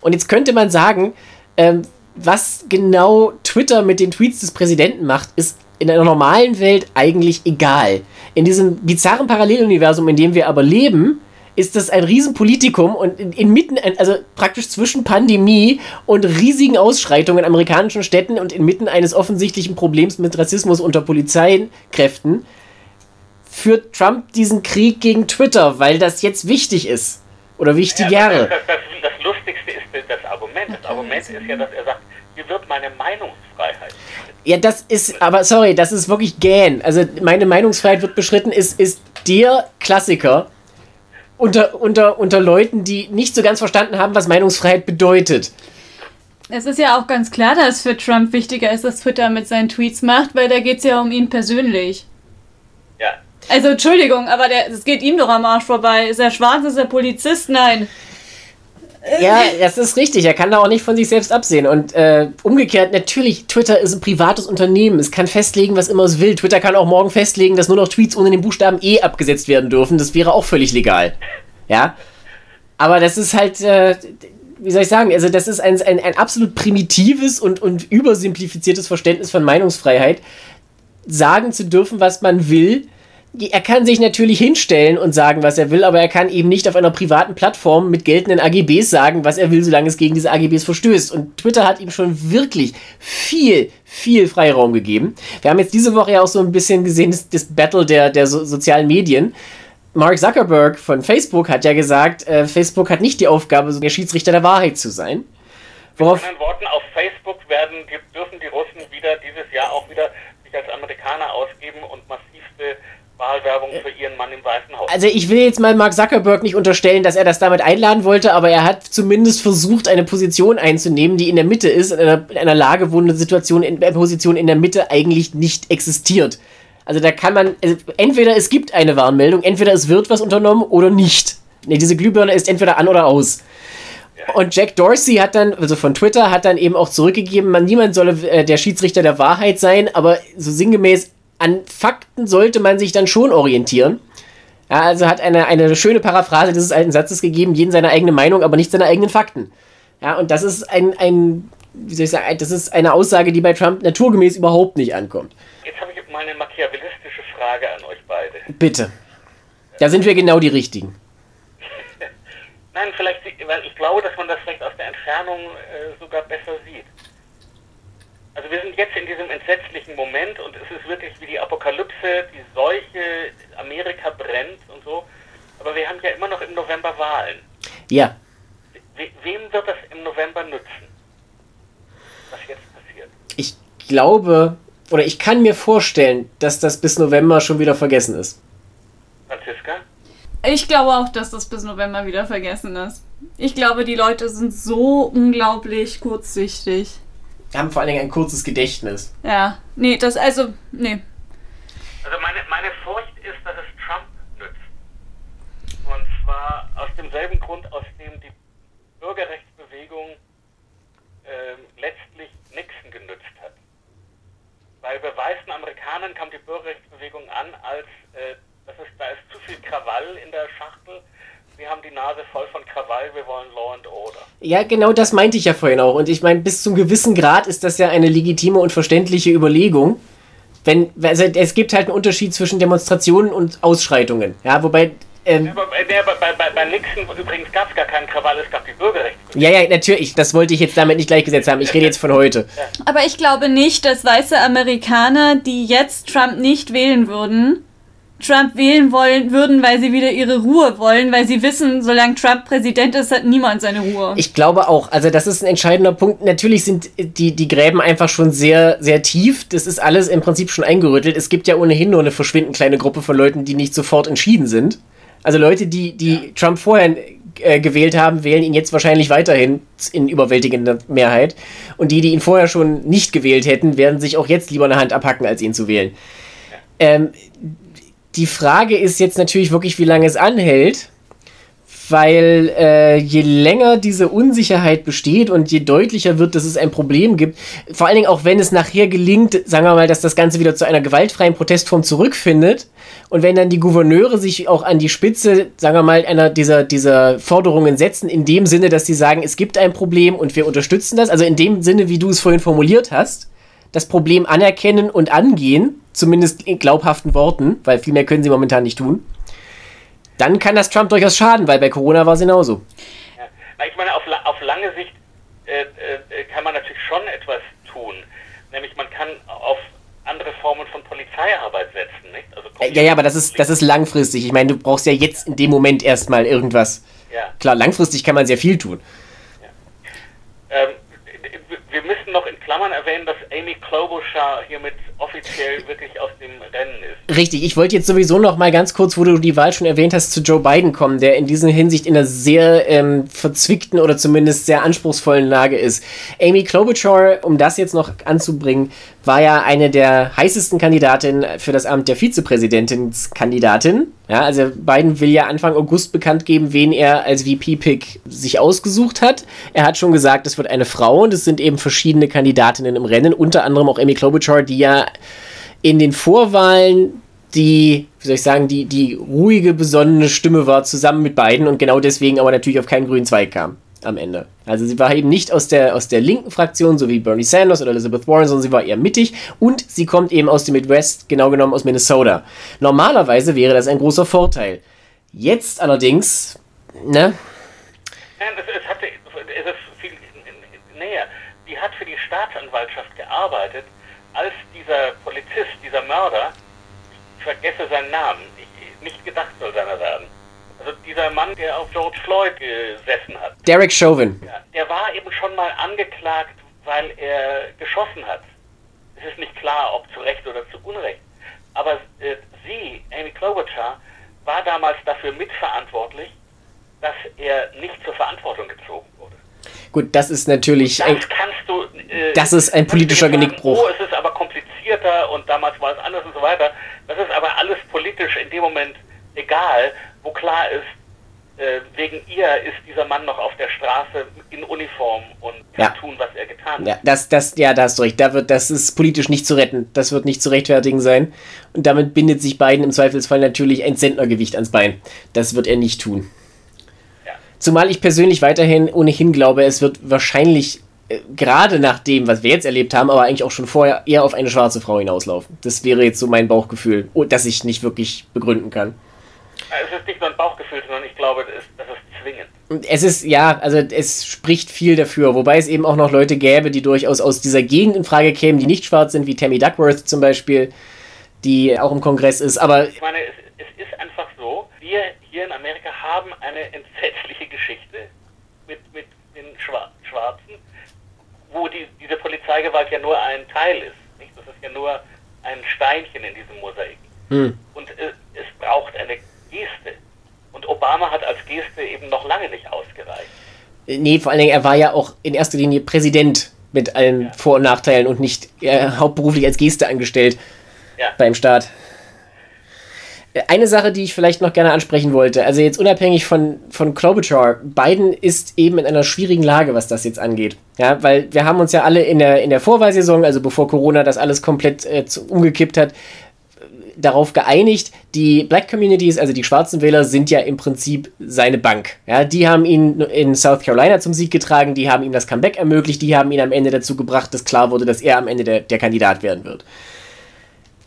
Und jetzt könnte man sagen, ähm, was genau Twitter mit den Tweets des Präsidenten macht, ist in einer normalen Welt eigentlich egal. In diesem bizarren Paralleluniversum, in dem wir aber leben, ist das ein Riesenpolitikum und inmitten, also praktisch zwischen Pandemie und riesigen Ausschreitungen in amerikanischen Städten und inmitten eines offensichtlichen Problems mit Rassismus unter Polizeikräften führt Trump diesen Krieg gegen Twitter, weil das jetzt wichtig ist. Oder wichtiger. Ja, das, das, das, Lustigste Argument. Das Argument ist ja, dass er sagt, hier wird meine Meinungsfreiheit. Ja, das ist, aber sorry, das ist wirklich gähn. Also meine Meinungsfreiheit wird beschritten, ist, ist der Klassiker unter, unter, unter Leuten, die nicht so ganz verstanden haben, was Meinungsfreiheit bedeutet. Es ist ja auch ganz klar, dass für Trump wichtiger ist, dass Twitter mit seinen Tweets macht, weil da geht es ja um ihn persönlich. Ja, also Entschuldigung, aber es geht ihm doch am Arsch vorbei. Ist er schwarz, ist er Polizist? Nein. Ja, das ist richtig. Er kann da auch nicht von sich selbst absehen. Und äh, umgekehrt, natürlich, Twitter ist ein privates Unternehmen. Es kann festlegen, was immer es will. Twitter kann auch morgen festlegen, dass nur noch Tweets ohne den Buchstaben E abgesetzt werden dürfen. Das wäre auch völlig legal. Ja. Aber das ist halt, äh, wie soll ich sagen, also das ist ein, ein, ein absolut primitives und, und übersimplifiziertes Verständnis von Meinungsfreiheit. Sagen zu dürfen, was man will er kann sich natürlich hinstellen und sagen, was er will, aber er kann eben nicht auf einer privaten Plattform mit geltenden AGBs sagen, was er will, solange es gegen diese AGBs verstößt. Und Twitter hat ihm schon wirklich viel, viel Freiraum gegeben. Wir haben jetzt diese Woche ja auch so ein bisschen gesehen, das, das Battle der, der so sozialen Medien. Mark Zuckerberg von Facebook hat ja gesagt, äh, Facebook hat nicht die Aufgabe, so der Schiedsrichter der Wahrheit zu sein. Worauf Mit anderen Worten, auf Facebook werden, dürfen die Russen wieder dieses Jahr auch wieder sich als Amerikaner ausgeben und massivste Wahlwerbung für ihren Mann im Weißen Haus. Also ich will jetzt mal Mark Zuckerberg nicht unterstellen, dass er das damit einladen wollte, aber er hat zumindest versucht, eine Position einzunehmen, die in der Mitte ist, in einer, in einer Lage, wo eine Situation in eine Position in der Mitte eigentlich nicht existiert. Also da kann man, also entweder es gibt eine Warnmeldung, entweder es wird was unternommen oder nicht. Nee, diese Glühbirne ist entweder an oder aus. Und Jack Dorsey hat dann, also von Twitter, hat dann eben auch zurückgegeben, man, niemand solle äh, der Schiedsrichter der Wahrheit sein, aber so sinngemäß, an Fakten sollte man sich dann schon orientieren. Ja, also hat eine, eine schöne Paraphrase dieses alten Satzes gegeben, jeden seine eigene Meinung, aber nicht seine eigenen Fakten. Ja, und das ist ein, ein wie soll ich sagen, das ist eine Aussage, die bei Trump naturgemäß überhaupt nicht ankommt. Jetzt habe ich mal eine machiavellistische Frage an euch beide. Bitte. Da sind wir genau die Richtigen. Nein, vielleicht, weil ich glaube, dass man das vielleicht aus der Entfernung äh, sogar besser sieht. Also wir sind jetzt in diesem entsetzlichen Moment und es ist wirklich wie die Apokalypse, die Seuche, Amerika brennt und so. Aber wir haben ja immer noch im November Wahlen. Ja. We wem wird das im November nützen? Was jetzt passiert? Ich glaube, oder ich kann mir vorstellen, dass das bis November schon wieder vergessen ist. Franziska? Ich glaube auch, dass das bis November wieder vergessen ist. Ich glaube, die Leute sind so unglaublich kurzsichtig haben vor allen Dingen ein kurzes Gedächtnis. Ja, nee, das also, nee. Also meine, meine Furcht ist, dass es Trump nützt. Und zwar aus demselben Grund, aus dem die Bürgerrechtsbewegung äh, letztlich Nixon genützt hat. Weil bei weißen Amerikanern kam die Bürgerrechtsbewegung an, als äh, das ist, da ist zu viel Krawall in der Schachtel wir haben die Nase voll von Krawall, wir wollen Law and Order. Ja, genau das meinte ich ja vorhin auch. Und ich meine, bis zum gewissen Grad ist das ja eine legitime und verständliche Überlegung. Wenn, also es gibt halt einen Unterschied zwischen Demonstrationen und Ausschreitungen. Ja, wobei Ähm, aber, äh, bei, bei, bei Nixon übrigens gab es gar keinen Krawall, es gab die Bürgerrechte. Ja, ja, natürlich. Das wollte ich jetzt damit nicht gleichgesetzt haben. Ich rede jetzt von heute. Aber ich glaube nicht, dass weiße Amerikaner, die jetzt Trump nicht wählen würden, Trump wählen wollen würden, weil sie wieder ihre Ruhe wollen, weil sie wissen, solange Trump Präsident ist, hat niemand seine Ruhe. Ich glaube auch. Also das ist ein entscheidender Punkt. Natürlich sind die, die Gräben einfach schon sehr, sehr tief. Das ist alles im Prinzip schon eingerüttelt. Es gibt ja ohnehin nur eine verschwindend kleine Gruppe von Leuten, die nicht sofort entschieden sind. Also Leute, die, die ja. Trump vorher äh, gewählt haben, wählen ihn jetzt wahrscheinlich weiterhin in überwältigender Mehrheit. Und die, die ihn vorher schon nicht gewählt hätten, werden sich auch jetzt lieber eine Hand abhacken, als ihn zu wählen. Ähm, die Frage ist jetzt natürlich wirklich, wie lange es anhält, weil äh, je länger diese Unsicherheit besteht und je deutlicher wird, dass es ein Problem gibt, vor allen Dingen auch wenn es nachher gelingt, sagen wir mal, dass das Ganze wieder zu einer gewaltfreien Protestform zurückfindet und wenn dann die Gouverneure sich auch an die Spitze, sagen wir mal, einer dieser, dieser Forderungen setzen, in dem Sinne, dass sie sagen, es gibt ein Problem und wir unterstützen das, also in dem Sinne, wie du es vorhin formuliert hast, das Problem anerkennen und angehen, zumindest in glaubhaften Worten, weil viel mehr können sie momentan nicht tun, dann kann das Trump durchaus schaden, weil bei Corona war es genauso. Ja. Ich meine, auf, auf lange Sicht äh, äh, kann man natürlich schon etwas tun. Nämlich man kann auf andere Formen von Polizeiarbeit setzen. Nicht? Also ja, ja, aber das ist, das ist langfristig. Ich meine, du brauchst ja jetzt in dem Moment erstmal irgendwas. Ja. Klar, langfristig kann man sehr viel tun. Ja. Ähm, wir müssen noch in Klammern erwähnen, dass Amy Klobuchar hiermit offiziell wirklich aus dem Rennen ist. Richtig, ich wollte jetzt sowieso noch mal ganz kurz, wo du die Wahl schon erwähnt hast, zu Joe Biden kommen, der in dieser Hinsicht in einer sehr ähm, verzwickten oder zumindest sehr anspruchsvollen Lage ist. Amy Klobuchar, um das jetzt noch anzubringen, war ja eine der heißesten Kandidatinnen für das Amt der Vizepräsidentinskandidatin. Ja, also Biden will ja Anfang August bekannt geben, wen er als VP-Pick sich ausgesucht hat. Er hat schon gesagt, es wird eine Frau und es sind eben verschiedene Kandidatinnen im Rennen, unter anderem auch Amy Klobuchar, die ja in den Vorwahlen die, wie soll ich sagen, die, die ruhige, besonnene Stimme war zusammen mit beiden und genau deswegen aber natürlich auf keinen grünen Zweig kam am Ende. Also sie war eben nicht aus der, aus der linken Fraktion, so wie Bernie Sanders oder Elizabeth Warren, sondern sie war eher mittig und sie kommt eben aus dem Midwest, genau genommen aus Minnesota. Normalerweise wäre das ein großer Vorteil. Jetzt allerdings, ne? Nein, es, es, hatte, es ist viel näher. Die hat für die Staatsanwaltschaft gearbeitet, als dieser Polizist, dieser Mörder, ich vergesse seinen Namen, ich, nicht gedacht soll seiner werden. Also dieser Mann, der auf George Floyd gesessen hat. Derek Chauvin. Ja, der war eben schon mal angeklagt, weil er geschossen hat. Es ist nicht klar, ob zu Recht oder zu Unrecht. Aber äh, sie, Amy Klobuchar, war damals dafür mitverantwortlich, dass er nicht zur Verantwortung gezogen wurde. Gut, das ist natürlich. Das ein, kannst du. Äh, das ist ein politischer Genickbruch. Oh, es ist aber komplizierter und damals war es anders und so weiter. Das ist aber alles politisch in dem Moment egal, wo klar ist, äh, wegen ihr ist dieser Mann noch auf der Straße in Uniform und kann ja. tun, was er getan hat. Ja, das, das, ja, da hast du recht. Da wird, das ist politisch nicht zu retten. Das wird nicht zu rechtfertigen sein. Und damit bindet sich beiden im Zweifelsfall natürlich ein Zentnergewicht ans Bein. Das wird er nicht tun. Ja. Zumal ich persönlich weiterhin ohnehin glaube, es wird wahrscheinlich äh, gerade nach dem, was wir jetzt erlebt haben, aber eigentlich auch schon vorher eher auf eine schwarze Frau hinauslaufen. Das wäre jetzt so mein Bauchgefühl, das ich nicht wirklich begründen kann. Es ist nicht nur ein Bauchgefühl, sondern ich glaube, das ist, das ist zwingend. Es ist, ja, also es spricht viel dafür, wobei es eben auch noch Leute gäbe, die durchaus aus dieser Gegend in Frage kämen, die nicht schwarz sind, wie Tammy Duckworth zum Beispiel, die auch im Kongress ist, aber... Ich meine, es, es ist einfach so, wir hier in Amerika haben eine entsetzliche Geschichte mit, mit den Schwarzen, wo die, diese Polizeigewalt ja nur ein Teil ist. Nicht? Das ist ja nur ein Steinchen in diesem Mosaik. Hm. Und äh, es braucht eine Geste. Und Obama hat als Geste eben noch lange nicht ausgereicht. Nee, vor allen Dingen, er war ja auch in erster Linie Präsident mit allen ja. Vor- und Nachteilen und nicht äh, hauptberuflich als Geste angestellt ja. beim Staat. Äh, eine Sache, die ich vielleicht noch gerne ansprechen wollte, also jetzt unabhängig von, von Klobuchar, Biden ist eben in einer schwierigen Lage, was das jetzt angeht. Ja, weil wir haben uns ja alle in der, in der Vorwahlsaison, also bevor Corona das alles komplett äh, umgekippt hat, darauf geeinigt, die Black Communities, also die schwarzen Wähler, sind ja im Prinzip seine Bank. Ja, die haben ihn in South Carolina zum Sieg getragen, die haben ihm das Comeback ermöglicht, die haben ihn am Ende dazu gebracht, dass klar wurde, dass er am Ende der, der Kandidat werden wird.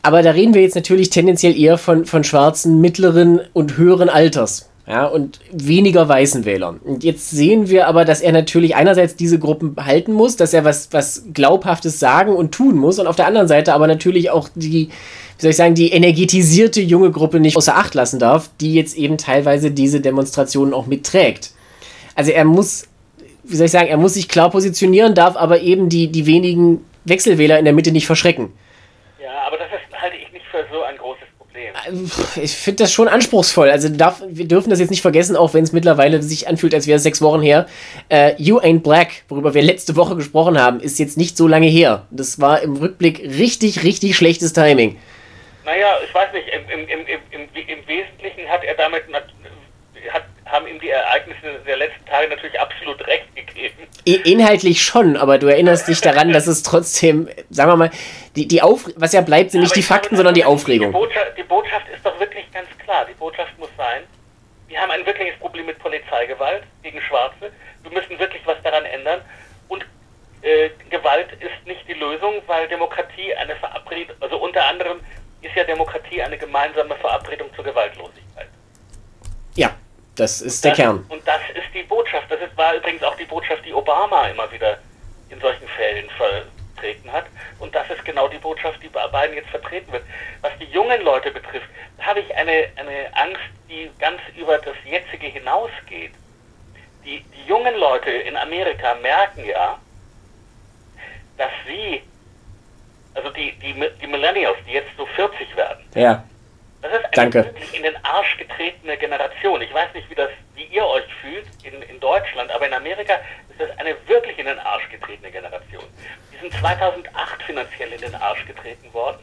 aber da reden wir jetzt natürlich tendenziell eher von, von schwarzen mittleren und höheren Alters. Ja, und weniger weißen Wählern. Und jetzt sehen wir aber, dass er natürlich einerseits diese Gruppen halten muss, dass er was, was Glaubhaftes sagen und tun muss und auf der anderen Seite aber natürlich auch die, wie soll ich sagen, die energetisierte junge Gruppe nicht außer Acht lassen darf, die jetzt eben teilweise diese Demonstrationen auch mitträgt. Also er muss, wie soll ich sagen, er muss sich klar positionieren, darf aber eben die, die wenigen Wechselwähler in der Mitte nicht verschrecken. Ja, aber das ist, halte ich nicht für so ein großes Problem. Ich finde das schon anspruchsvoll. Also darf, wir dürfen das jetzt nicht vergessen, auch wenn es mittlerweile sich anfühlt, als wäre es sechs Wochen her. Uh, you Ain't Black, worüber wir letzte Woche gesprochen haben, ist jetzt nicht so lange her. Das war im Rückblick richtig, richtig schlechtes Timing. Naja, ich weiß nicht, im, im, im, im, im Wesentlichen hat er damit hat, haben ihm die Ereignisse der letzten Tage natürlich absolut recht gegeben. Inhaltlich schon, aber du erinnerst dich daran, dass es trotzdem, sagen wir mal, die, die Auf was ja bleibt, sind nicht die Fakten, sondern die Aufregung. Die Botschaft, die Botschaft ist doch wirklich ganz klar. Die Botschaft muss sein, wir haben ein wirkliches Problem mit Polizeigewalt gegen Schwarze. Wir müssen wirklich was daran ändern. Und äh, Gewalt ist nicht die Lösung, weil Demokratie eine Verabredung, also unter anderem ist ja Demokratie eine gemeinsame Verabredung zur Gewaltlosigkeit. Ja, das ist der das, Kern. Und das ist die Botschaft. Das ist, war übrigens auch die Botschaft, die Obama immer wieder in solchen Fällen vertreten hat. Und das ist genau die Botschaft, die bei Biden jetzt vertreten wird. Was die jungen Leute betrifft, habe ich eine, eine Angst, die ganz über das jetzige hinausgeht. Die, die jungen Leute in Amerika merken ja, dass sie, also die, die, die Millennials, die jetzt so 40 werden, ja das ist eine Danke. wirklich in den Arsch getretene Generation. Ich weiß nicht, wie, das, wie ihr euch fühlt in, in Deutschland, aber in Amerika ist das eine wirklich in den Arsch getretene Generation. Die sind 2008 finanziell in den Arsch getreten worden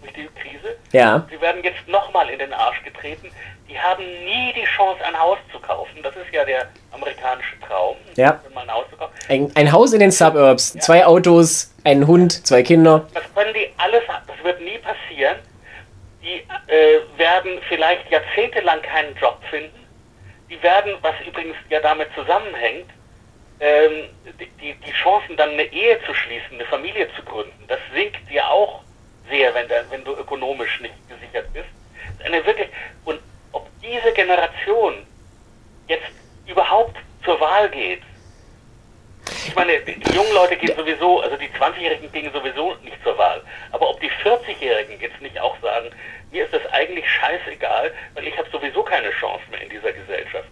durch die Krise. Ja. Sie werden jetzt nochmal in den Arsch getreten. Die haben nie die Chance, ein Haus zu kaufen. Das ist ja der amerikanische Traum, Ja. mal ein Haus zu kaufen. Ein, ein Haus in den Suburbs, zwei Autos, ein Hund, zwei Kinder. Das können die alles, das wird nie passieren. Die äh, werden vielleicht jahrzehntelang keinen Job finden. Die werden, was übrigens ja damit zusammenhängt, ähm, die, die, Chancen dann eine Ehe zu schließen, eine Familie zu gründen, das sinkt ja auch sehr, wenn, der, wenn du ökonomisch nicht gesichert bist. Eine wirklich, und ob diese Generation jetzt überhaupt zur Wahl geht, ich meine, die jungen Leute gehen sowieso, also die 20-Jährigen gehen sowieso nicht zur Wahl. Aber ob die 40-Jährigen jetzt nicht auch sagen, mir ist das eigentlich scheißegal, weil ich habe sowieso keine Chance mehr in dieser Gesellschaft.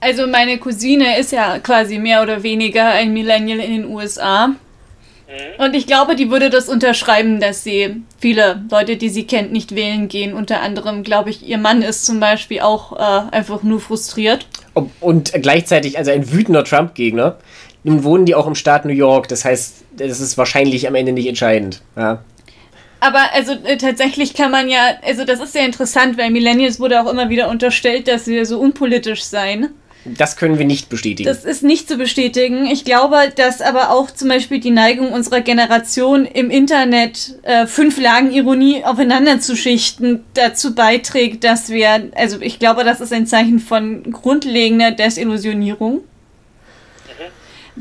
Also meine Cousine ist ja quasi mehr oder weniger ein Millennial in den USA. Und ich glaube, die würde das unterschreiben, dass sie viele Leute, die sie kennt, nicht wählen gehen. Unter anderem, glaube ich, ihr Mann ist zum Beispiel auch äh, einfach nur frustriert. Und gleichzeitig, also ein wütender Trump-Gegner. Nun wohnen die auch im Staat New York, das heißt, das ist wahrscheinlich am Ende nicht entscheidend. Ja. Aber also äh, tatsächlich kann man ja, also das ist sehr interessant, weil Millennials wurde auch immer wieder unterstellt, dass wir so unpolitisch seien. Das können wir nicht bestätigen. Das ist nicht zu bestätigen. Ich glaube, dass aber auch zum Beispiel die Neigung unserer Generation im Internet äh, fünf Lagen Ironie aufeinander zu schichten dazu beiträgt, dass wir, also ich glaube, das ist ein Zeichen von grundlegender Desillusionierung.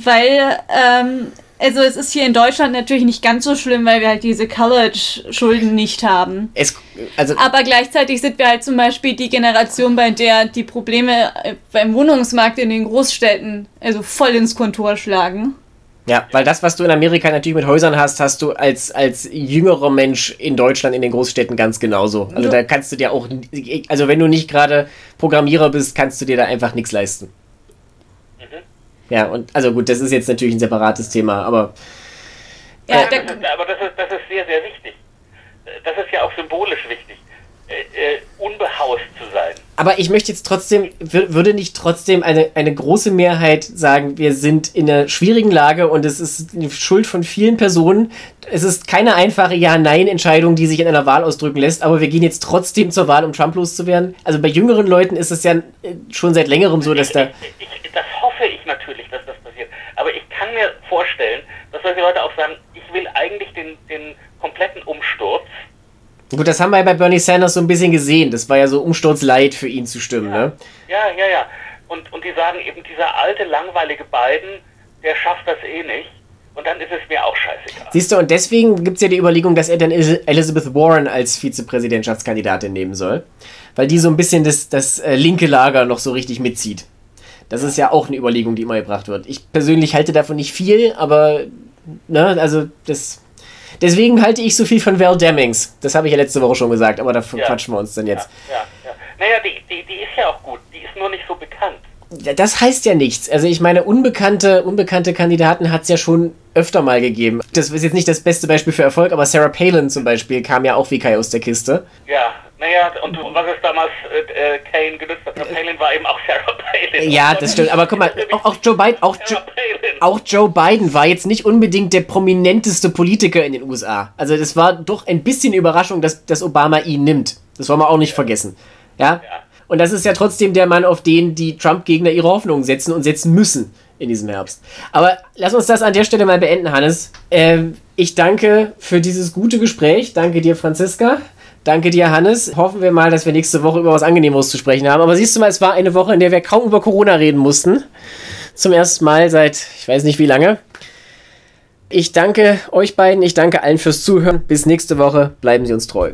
Weil, ähm, also es ist hier in Deutschland natürlich nicht ganz so schlimm, weil wir halt diese College-Schulden nicht haben. es, also, Aber gleichzeitig sind wir halt zum Beispiel die Generation, bei der die Probleme äh, beim Wohnungsmarkt in den Großstädten also voll ins Kontor schlagen. ja, weil das, was du in Amerika natürlich mit Häusern hast, hast du als, als jüngerer Mensch in Deutschland in den Großstädten ganz genauso. Also da kannst du dir auch, also wenn du nicht gerade Programmierer bist, kannst du dir da einfach nichts leisten. Ja, und also gut, das ist jetzt natürlich ein separates Thema, aber Ja, ist, aber das ist, das ist sehr, sehr wichtig. Äh, Das ist ja auch symbolisch wichtig, äh, äh, unbehaust zu sein. Aber ich möchte jetzt trotzdem, wür- würde nicht trotzdem eine, eine große Mehrheit sagen, wir sind in einer schwierigen Lage und es ist die Schuld von vielen Personen. Es ist keine einfache Ja-Nein-Entscheidung, die sich in einer Wahl ausdrücken lässt, aber wir gehen jetzt trotzdem zur Wahl, um Trump loszuwerden. Also bei jüngeren Leuten ist es ja äh, schon seit längerem so, dass da. Ich, ich, das hoffe ich natürlich, dass das passiert. Aber ich kann mir vorstellen, dass solche Leute auch sagen, ich will eigentlich den, den kompletten Umsturz. Gut, das haben wir ja bei Bernie Sanders so ein bisschen gesehen. Das war ja so Umsturzleid für ihn zu stimmen, ne? Ja, ja, ja. Und, und die sagen eben, dieser alte, langweilige Biden, der schafft das eh nicht. Und dann ist es mir auch scheißegal. Siehst du, und deswegen gibt es ja die Überlegung, dass er dann Elizabeth Warren als Vizepräsidentschaftskandidatin nehmen soll. Weil die so ein bisschen das, das äh, linke Lager noch so richtig mitzieht. Das ist ja auch eine Überlegung, die immer gebracht wird. Ich persönlich halte davon nicht viel, aber, ne, also das. Deswegen halte ich so viel von Val Demings. Das habe ich ja letzte Woche schon gesagt, aber dafür ja. quatschen wir uns dann jetzt. Ja, ja, ja. Naja, die, die, die ist ja auch gut. Die ist nur nicht so bekannt. Das heißt ja nichts. Also ich meine, unbekannte, unbekannte Kandidaten hat es ja schon öfter mal gegeben. Das ist jetzt nicht das beste Beispiel für Erfolg, aber Sarah Palin zum Beispiel kam ja auch wie Kai aus der Kiste. Ja, naja, und was ist damals äh, äh Kane genutzt hat? Palin war eben auch Sarah Palin. Ja, das stimmt. Aber guck mal, auch, auch Joe Biden, auch, jo auch Joe Biden war jetzt nicht unbedingt der prominenteste Politiker in den USA. Also das war doch ein bisschen Überraschung, dass, dass Obama ihn nimmt. Das wollen wir auch nicht ja. vergessen. ja. ja. Und das ist ja trotzdem der Mann, auf den die Trump-Gegner ihre Hoffnungen setzen und setzen müssen in diesem Herbst. Aber lass uns das an der Stelle mal beenden, Hannes. Ähm, ich danke für dieses gute Gespräch. Danke dir, Franziska. Danke dir, Hannes. Hoffen wir mal, dass wir nächste Woche über was Angenehmes zu sprechen haben. Aber siehst du mal, es war eine Woche, in der wir kaum über Corona reden mussten. Zum ersten Mal seit ich weiß nicht wie lange. Ich danke euch beiden, ich danke allen fürs Zuhören. Bis nächste Woche. Bleiben Sie uns treu.